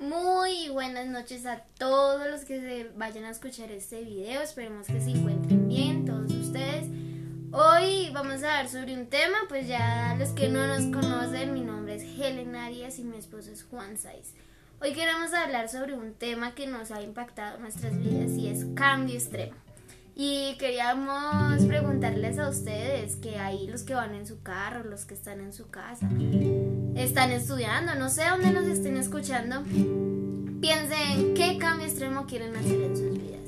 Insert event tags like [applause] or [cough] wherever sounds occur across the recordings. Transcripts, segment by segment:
Muy buenas noches a todos los que se vayan a escuchar este video. Esperemos que se encuentren bien todos ustedes. Hoy vamos a hablar sobre un tema, pues ya los que no nos conocen, mi nombre es Helen Arias y mi esposo es Juan Saiz. Hoy queremos hablar sobre un tema que nos ha impactado nuestras vidas y es cambio extremo. Y queríamos preguntarles a ustedes que hay los que van en su carro, los que están en su casa, están estudiando, no sé dónde nos estén escuchando, piensen qué cambio extremo quieren hacer en sus vidas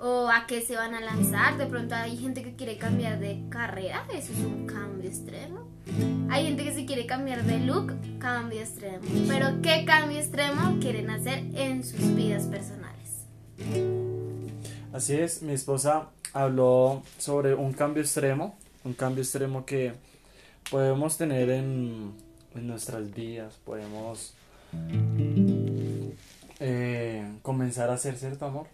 o a qué se van a lanzar. De pronto hay gente que quiere cambiar de carrera, eso es un cambio extremo. Hay gente que se quiere cambiar de look, cambio extremo. Pero ¿qué cambio extremo quieren hacer en sus vidas personales? Así es, mi esposa habló sobre un cambio extremo, un cambio extremo que podemos tener en, nuestras vidas, podemos eh, comenzar a hacer cierto amor.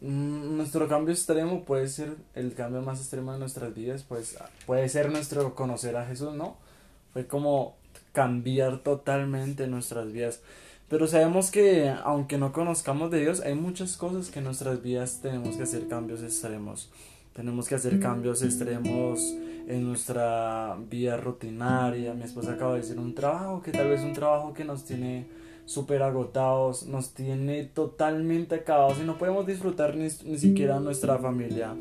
Mm, nuestro cambio extremo puede ser el cambio más extremo de nuestras vidas, pues puede ser nuestro conocer a Jesús, ¿no? Fue como cambiar totalmente nuestras vidas. Pero sabemos que aunque no conozcamos de Dios, hay muchas cosas que en nuestras vidas tenemos que hacer cambios extremos. Tenemos que hacer cambios extremos en nuestra vida rutinaria. Mi esposa acaba de decir un trabajo que tal vez un trabajo que nos tiene súper agotados, nos tiene totalmente acabados y no podemos disfrutar ni, ni siquiera nuestra familia.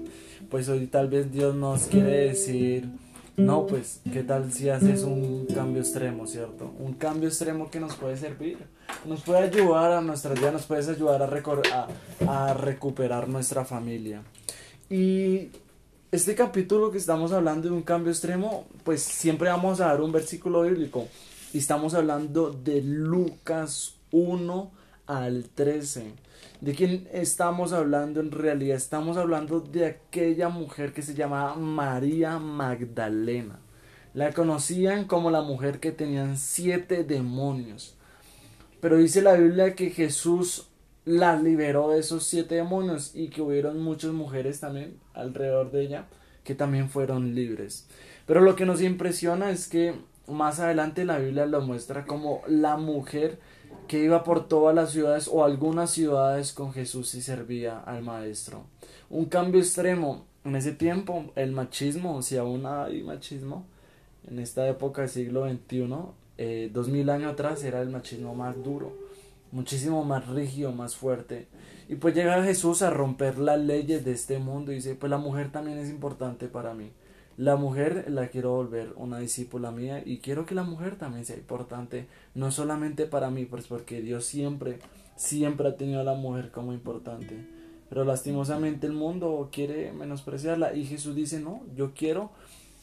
Pues hoy tal vez Dios nos quiere decir no, pues, ¿qué tal si haces un cambio extremo, cierto? Un cambio extremo que nos puede servir, nos puede ayudar a nuestra vida, nos puede ayudar a, a, a recuperar nuestra familia. Y este capítulo que estamos hablando de un cambio extremo, pues siempre vamos a dar un versículo bíblico. Y estamos hablando de Lucas 1 al 13. ¿De quién estamos hablando en realidad? Estamos hablando de aquella mujer que se llamaba María Magdalena. La conocían como la mujer que tenían siete demonios. Pero dice la Biblia que Jesús la liberó de esos siete demonios y que hubieron muchas mujeres también alrededor de ella que también fueron libres. Pero lo que nos impresiona es que más adelante la Biblia lo muestra como la mujer que iba por todas las ciudades o algunas ciudades con Jesús y servía al Maestro. Un cambio extremo. En ese tiempo, el machismo, si aún hay machismo, en esta época del siglo XXI, eh, dos mil años atrás era el machismo más duro, muchísimo más rígido, más fuerte. Y pues llega Jesús a romper las leyes de este mundo y dice, pues la mujer también es importante para mí. La mujer la quiero volver una discípula mía y quiero que la mujer también sea importante, no solamente para mí, pues porque Dios siempre, siempre ha tenido a la mujer como importante. Pero lastimosamente el mundo quiere menospreciarla y Jesús dice, no, yo quiero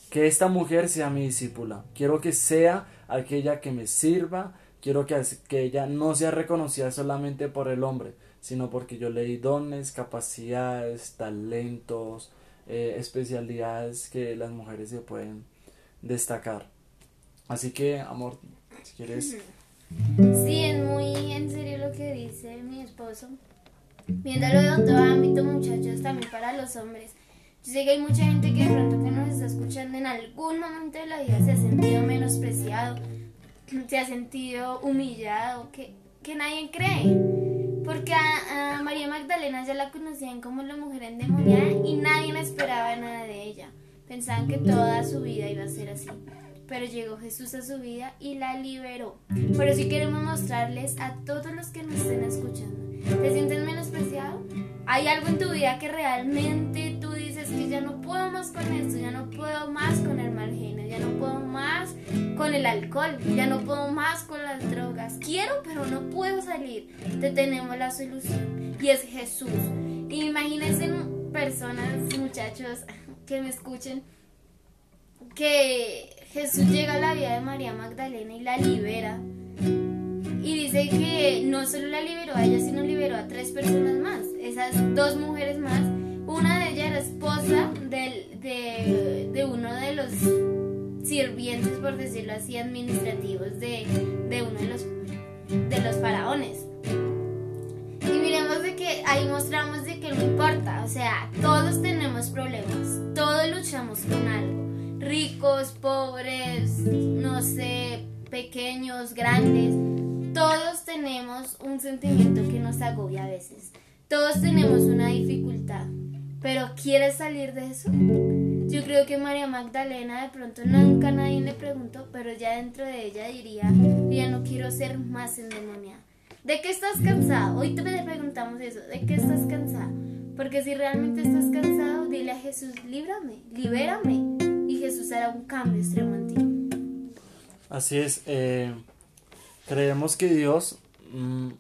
que esta mujer sea mi discípula, quiero que sea aquella que me sirva, quiero que, que ella no sea reconocida solamente por el hombre, sino porque yo le di dones, capacidades, talentos, eh, especialidades que las mujeres se pueden destacar. Así que, amor, si quieres... [laughs] Sí, es muy en serio lo que dice mi esposo. Viéndolo de otro ámbito, muchachos, también para los hombres. Yo sé que hay mucha gente que de pronto que nos está escuchando en algún momento de la vida se ha sentido menospreciado, se ha sentido humillado, que, que nadie cree. Porque a, María Magdalena ya la conocían como la mujer endemoniada y nadie esperaba nada de ella. Pensaban que toda su vida iba a ser así. Pero llegó Jesús a su vida y la liberó. Por eso queremos mostrarles a todos los que nos estén escuchando. ¿Te sientes menospreciado? ¿Hay algo en tu vida que realmente tú el alcohol, ya no puedo más con las drogas? Quiero, pero no puedo salir. Te tenemos la solución y es Jesús. Imagínense personas, muchachos que me escuchen, que Jesús llega a la vida de María Magdalena y la libera y dice que no solo la liberó a ella, sino liberó a tres personas más. Esas dos mujeres más. Una de ellas era esposa de, de uno de los sirvientes, por decirlo así, administrativos de, de uno de los, de los faraones. Y miremos de que ahí mostramos de que no importa, o sea, todos tenemos problemas, todos luchamos con algo, ricos, pobres, no sé, pequeños, grandes, todos tenemos un sentimiento que nos agobia a veces. Todos tenemos una dificultad, pero ¿quieres salir de eso? Yo creo que María Magdalena de pronto nunca nadie le preguntó, pero ya dentro de ella diría, ya no quiero ser más endemoniada. ¿De qué estás cansada? Hoy te preguntamos eso, ¿de qué estás cansada? Porque si realmente estás cansado, dile a Jesús, líbrame, libérame. Y Jesús hará un cambio extremo en ti. Así es, eh, creemos que Dios mm,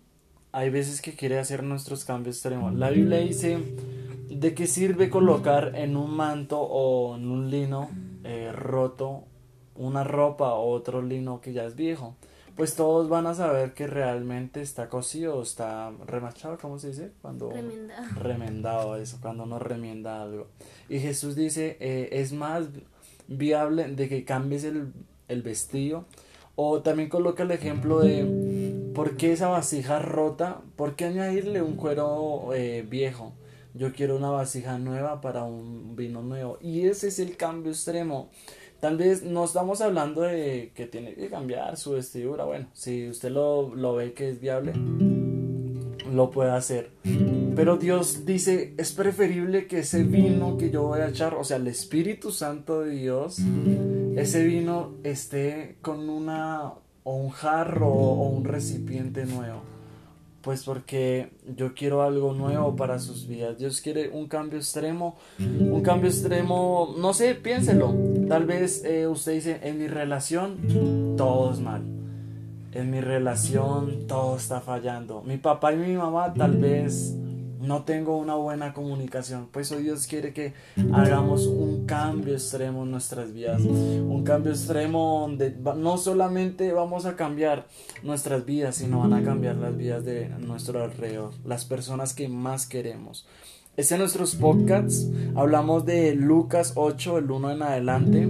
hay veces que quiere hacer nuestros cambios extremos. La Biblia dice, ¿de qué sirve colocar en un manto o en un lino eh, roto una ropa o otro lino que ya es viejo? pues todos van a saber que realmente está cosido o está remachado, ¿cómo se dice? Cuando remendado. remendado eso, cuando uno remienda algo. Y Jesús dice, eh, es más viable de que cambies el, el vestido. O también coloca el ejemplo de por qué esa vasija rota, por qué añadirle un cuero eh, viejo. Yo quiero una vasija nueva para un vino nuevo. Y ese es el cambio extremo. Tal vez no estamos hablando de que tiene que cambiar su vestidura. Bueno, si usted lo, lo ve que es viable, lo puede hacer. Pero Dios dice, es preferible que ese vino que yo voy a echar, o sea, el Espíritu Santo de Dios, ese vino esté con una o un jarro o un recipiente nuevo pues porque yo quiero algo nuevo para sus vidas. Dios quiere un cambio extremo, un cambio extremo, no sé, piénselo. Tal vez eh, usted dice, en mi relación todo es mal. En mi relación todo está fallando. Mi papá y mi mamá tal vez no tengo una buena comunicación. Pues hoy Dios quiere que hagamos un cambio extremo en nuestras vidas. Un cambio extremo donde no solamente vamos a cambiar nuestras vidas, sino van a cambiar las vidas de nuestro alrededor, las personas que más queremos. Este en nuestros podcasts hablamos de Lucas 8, el 1 en adelante,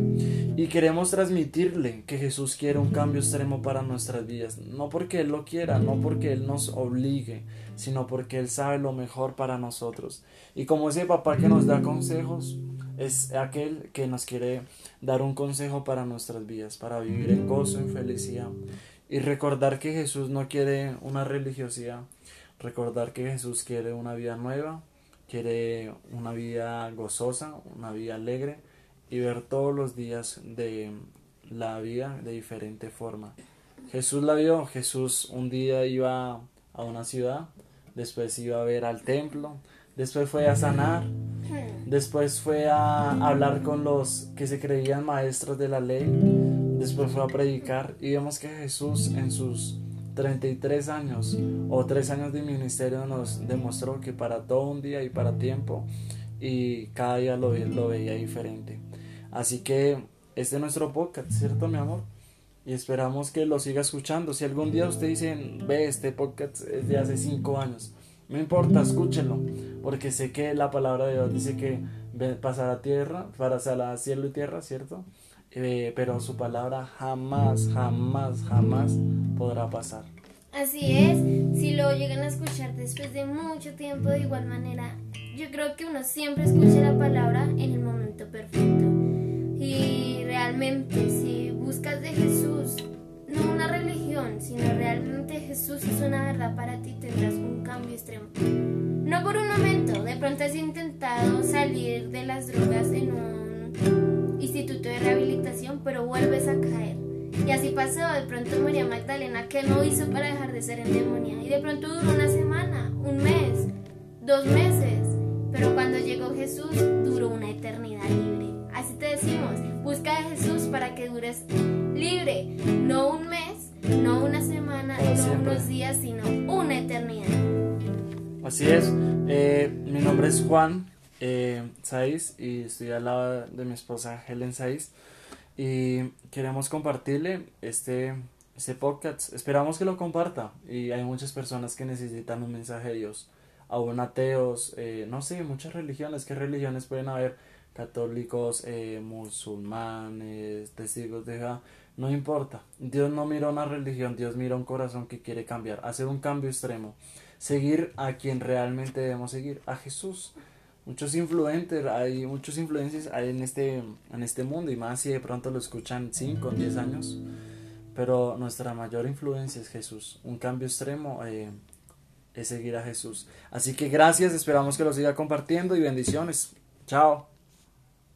y queremos transmitirle que Jesús quiere un cambio extremo para nuestras vidas. No porque Él lo quiera, no porque Él nos obligue, sino porque Él sabe lo mejor para nosotros. Y como ese papá que nos da consejos, es aquel que nos quiere dar un consejo para nuestras vidas, para vivir en gozo, en felicidad. Y recordar que Jesús no quiere una religiosidad, recordar que Jesús quiere una vida nueva, quiere una vida gozosa, una vida alegre y ver todos los días de la vida de diferente forma. Jesús la vio, Jesús un día iba a una ciudad después iba a ver al templo, después fue a sanar, después fue a hablar con los que se creían maestros de la ley, después fue a predicar y vemos que Jesús en sus 33 años o 3 años de ministerio nos demostró que para todo un día y para tiempo y cada día lo, veía diferente. Así que este es nuestro podcast, ¿cierto mi amor? y esperamos que lo siga escuchando. Si algún día usted dice, ve, este podcast es de hace cinco años, no importa, escúchenlo, porque sé que la palabra de Dios dice que pasará tierra, pasará cielo y tierra, ¿cierto? Eh, pero su palabra jamás, jamás, jamás podrá pasar. Así es, si lo llegan a escuchar después de mucho tiempo de igual manera, yo creo que uno siempre escucha la palabra en el momento perfecto. Y realmente si buscas de Jesús, no una religión, sino realmente Jesús es una verdad para ti, tendrás un cambio extremo. No por un momento, de pronto has intentado salir de las drogas en un instituto de rehabilitación, pero vuelves a caer. Y así pasó de pronto María Magdalena, que no hizo para dejar de ser endemoniada. Y de pronto duró una semana, un mes, dos meses. Pero cuando llegó Jesús, duró una eternidad libre. Así te decimos, busca a Jesús para que dures libre, no un mes, no una semana, no unos días, sino una eternidad. Así es, eh, mi nombre es Juan eh, Saiz y estoy al lado de mi esposa Helen Saiz y queremos compartirle este, este podcast. Esperamos que lo comparta y hay muchas personas que necesitan un mensaje de Dios, aún ateos, eh, no sé, muchas religiones, ¿qué religiones pueden haber? católicos, eh, musulmanes, testigos de Jehová, no importa. Dios no mira una religión, Dios mira un corazón que quiere cambiar, hacer un cambio extremo, seguir a quien realmente debemos seguir, a Jesús. Muchos influentes, hay muchos influencers hay en este, en este mundo y más si de pronto lo escuchan 5 o 10 años. pero nuestra mayor influencia es Jesús. Un cambio extremo eh, es seguir a Jesús. Así que gracias, esperamos que lo siga compartiendo y bendiciones. Chao.